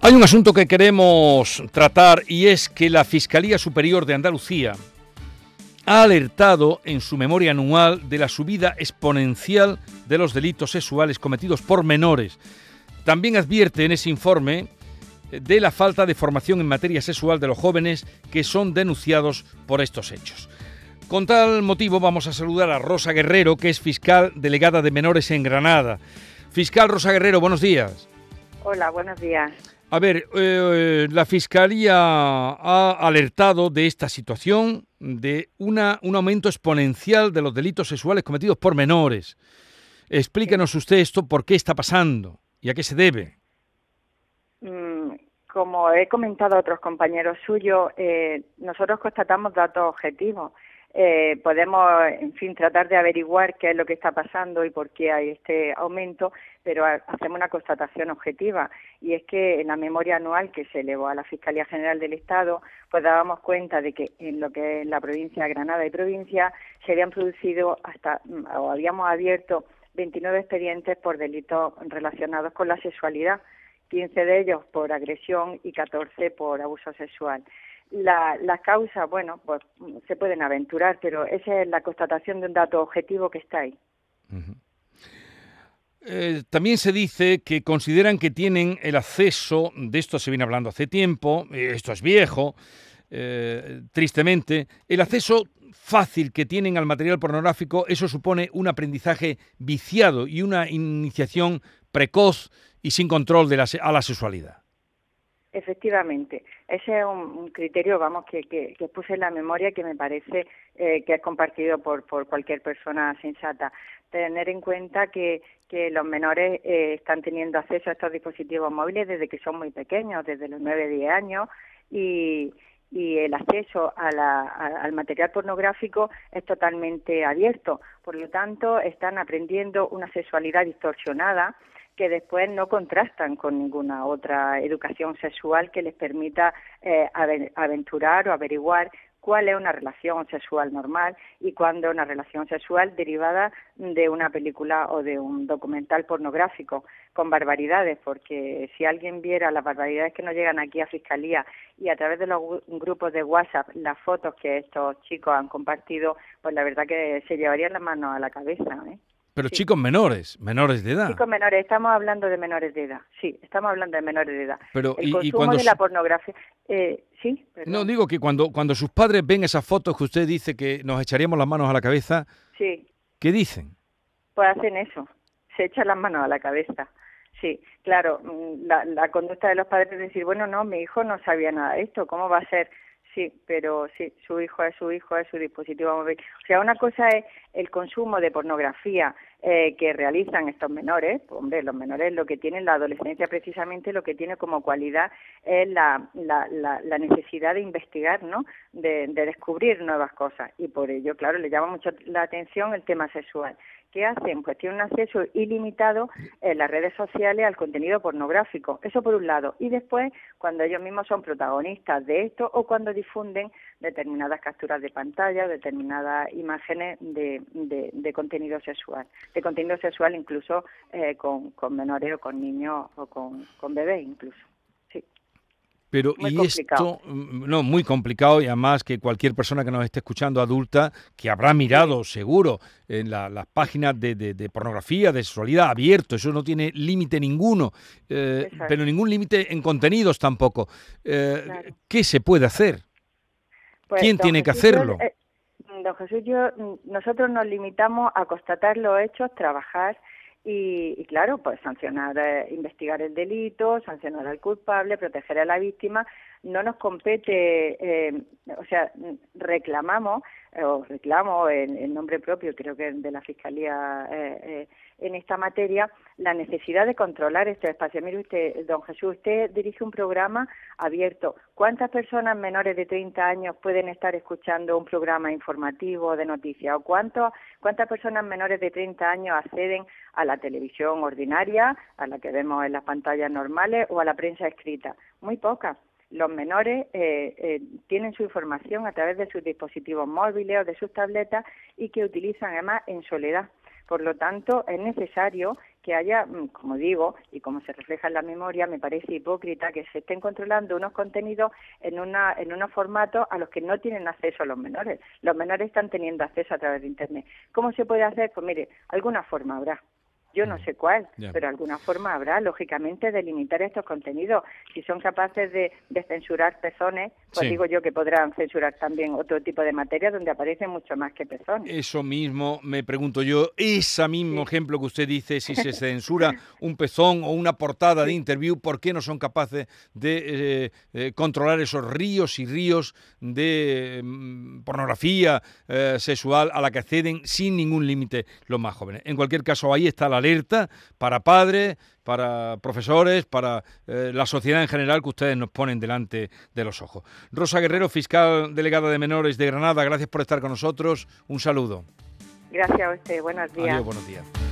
Hay un asunto que queremos tratar y es que la Fiscalía Superior de Andalucía ha alertado en su memoria anual de la subida exponencial de los delitos sexuales cometidos por menores. También advierte en ese informe de la falta de formación en materia sexual de los jóvenes que son denunciados por estos hechos. Con tal motivo vamos a saludar a Rosa Guerrero, que es fiscal delegada de menores en Granada. Fiscal Rosa Guerrero, buenos días. Hola, buenos días. A ver, eh, la Fiscalía ha alertado de esta situación, de una, un aumento exponencial de los delitos sexuales cometidos por menores. Explíquenos usted esto, por qué está pasando y a qué se debe. Mm, como he comentado a otros compañeros suyos, eh, nosotros constatamos datos objetivos eh, podemos, en fin, tratar de averiguar qué es lo que está pasando y por qué hay este aumento, pero hacemos una constatación objetiva y es que en la memoria anual que se elevó a la Fiscalía General del Estado, pues dábamos cuenta de que en lo que es la provincia de Granada y provincia se habían producido hasta o habíamos abierto 29 expedientes por delitos relacionados con la sexualidad, 15 de ellos por agresión y 14 por abuso sexual. La, las causas, bueno, pues se pueden aventurar, pero esa es la constatación de un dato objetivo que está ahí. Eh, también se dice que consideran que tienen el acceso, de esto se viene hablando hace tiempo, eh, esto es viejo, eh, tristemente, el acceso fácil que tienen al material pornográfico, eso supone un aprendizaje viciado y una iniciación precoz y sin control de la, a la sexualidad. Efectivamente, ese es un, criterio, vamos, que, que, puse en la memoria que me parece eh, que es compartido por, por cualquier persona sensata. Tener en cuenta que, que los menores eh, están teniendo acceso a estos dispositivos móviles desde que son muy pequeños, desde los 9-10 años, y, y el acceso a la, al material pornográfico es totalmente abierto. Por lo tanto, están aprendiendo una sexualidad distorsionada que después no contrastan con ninguna otra educación sexual que les permita eh, aventurar o averiguar cuál es una relación sexual normal y cuándo una relación sexual derivada de una película o de un documental pornográfico con barbaridades, porque si alguien viera las barbaridades que nos llegan aquí a Fiscalía y a través de los grupos de WhatsApp las fotos que estos chicos han compartido, pues la verdad que se llevarían las manos a la cabeza. ¿eh? Pero chicos menores, menores de edad. Chicos menores, estamos hablando de menores de edad, sí, estamos hablando de menores de edad. Pero, el y, consumo cuando de la pornografía, eh, sí. No, digo que cuando, cuando sus padres ven esas fotos que usted dice que nos echaríamos las manos a la cabeza, sí. ¿qué dicen? Pues hacen eso, se echan las manos a la cabeza. Sí, claro, mm, la, la conducta de los padres es decir, bueno, no, mi hijo no sabía nada de esto, ¿cómo va a ser? Sí, pero sí, su hijo es su hijo, es su dispositivo móvil. O sea, una cosa es el consumo de pornografía eh, que realizan estos menores, hombre, los menores lo que tienen la adolescencia precisamente lo que tiene como cualidad es la, la, la, necesidad de investigar, ¿no? De, de, descubrir nuevas cosas y por ello, claro, le llama mucho la atención el tema sexual. ¿Qué hacen? Pues tienen un acceso ilimitado en las redes sociales al contenido pornográfico. Eso por un lado. Y después, cuando ellos mismos son protagonistas de esto o cuando difunden determinadas capturas de pantalla, determinadas imágenes de, de, contenido sexual. De contenido sexual incluso eh, con, con menores o con niños o con, con bebés incluso. Pero y esto, mm, no, muy complicado y además que cualquier persona que nos esté escuchando adulta, que habrá mirado seguro en las páginas de, de, pornografía, de sexualidad abierto, eso no tiene límite ninguno, eh, pero ningún límite en contenidos tampoco. Eh, ¿Qué se puede hacer? Pues, ¿Quién tiene que hacerlo? Eh, don Jesús, yo, nosotros nos limitamos a constatar los hechos, trabajar y, claro, pues sancionar, eh, investigar el delito, sancionar al culpable, proteger a la víctima. No nos compete, eh, o sea, reclamamos, o reclamo en, nombre propio, creo que de la Fiscalía en esta materia, la necesidad de controlar este espacio. Mire usted, don Jesús, usted dirige un programa abierto. ¿Cuántas personas menores de 30 años pueden estar escuchando un programa informativo de noticias? ¿O cuánto, cuántas personas menores de 30 años acceden a la televisión ordinaria, a la que vemos en las pantallas normales o a la prensa escrita? Muy pocas los menores eh, eh, tienen su información a través de sus dispositivos móviles o de sus tabletas y que utilizan además en soledad. Por lo tanto, es necesario que haya, mm, como digo, y como se refleja en la memoria, me parece hipócrita que se estén controlando unos contenidos en, una, en unos formatos a los que no tienen acceso los menores. Los menores están teniendo acceso a través de Internet. ¿Cómo se puede hacer? Pues mire, alguna forma habrá. Yo no mm. sé cuál, pero alguna forma habrá, lógicamente, de limitar estos contenidos. Si son capaces de, censurar pezones, pues digo yo que podrán censurar también otro tipo de materia donde aparece mucho más que pezones. Eso mismo me pregunto yo, ese mismo ejemplo que usted dice, si se censura un pezón o una portada de interview, ¿por qué no son capaces de eh, eh, controlar esos ríos y ríos de mm, pornografía eh, sexual a la que acceden sin ningún límite los más jóvenes? En cualquier caso, ahí está la alerta para padres, para profesores, para eh, la sociedad en general que ustedes nos ponen delante de los ojos. Rosa Guerrero, fiscal delegada de menores de Granada, gracias por estar con nosotros. Un saludo. Gracias a usted. Buenos días. buenos días.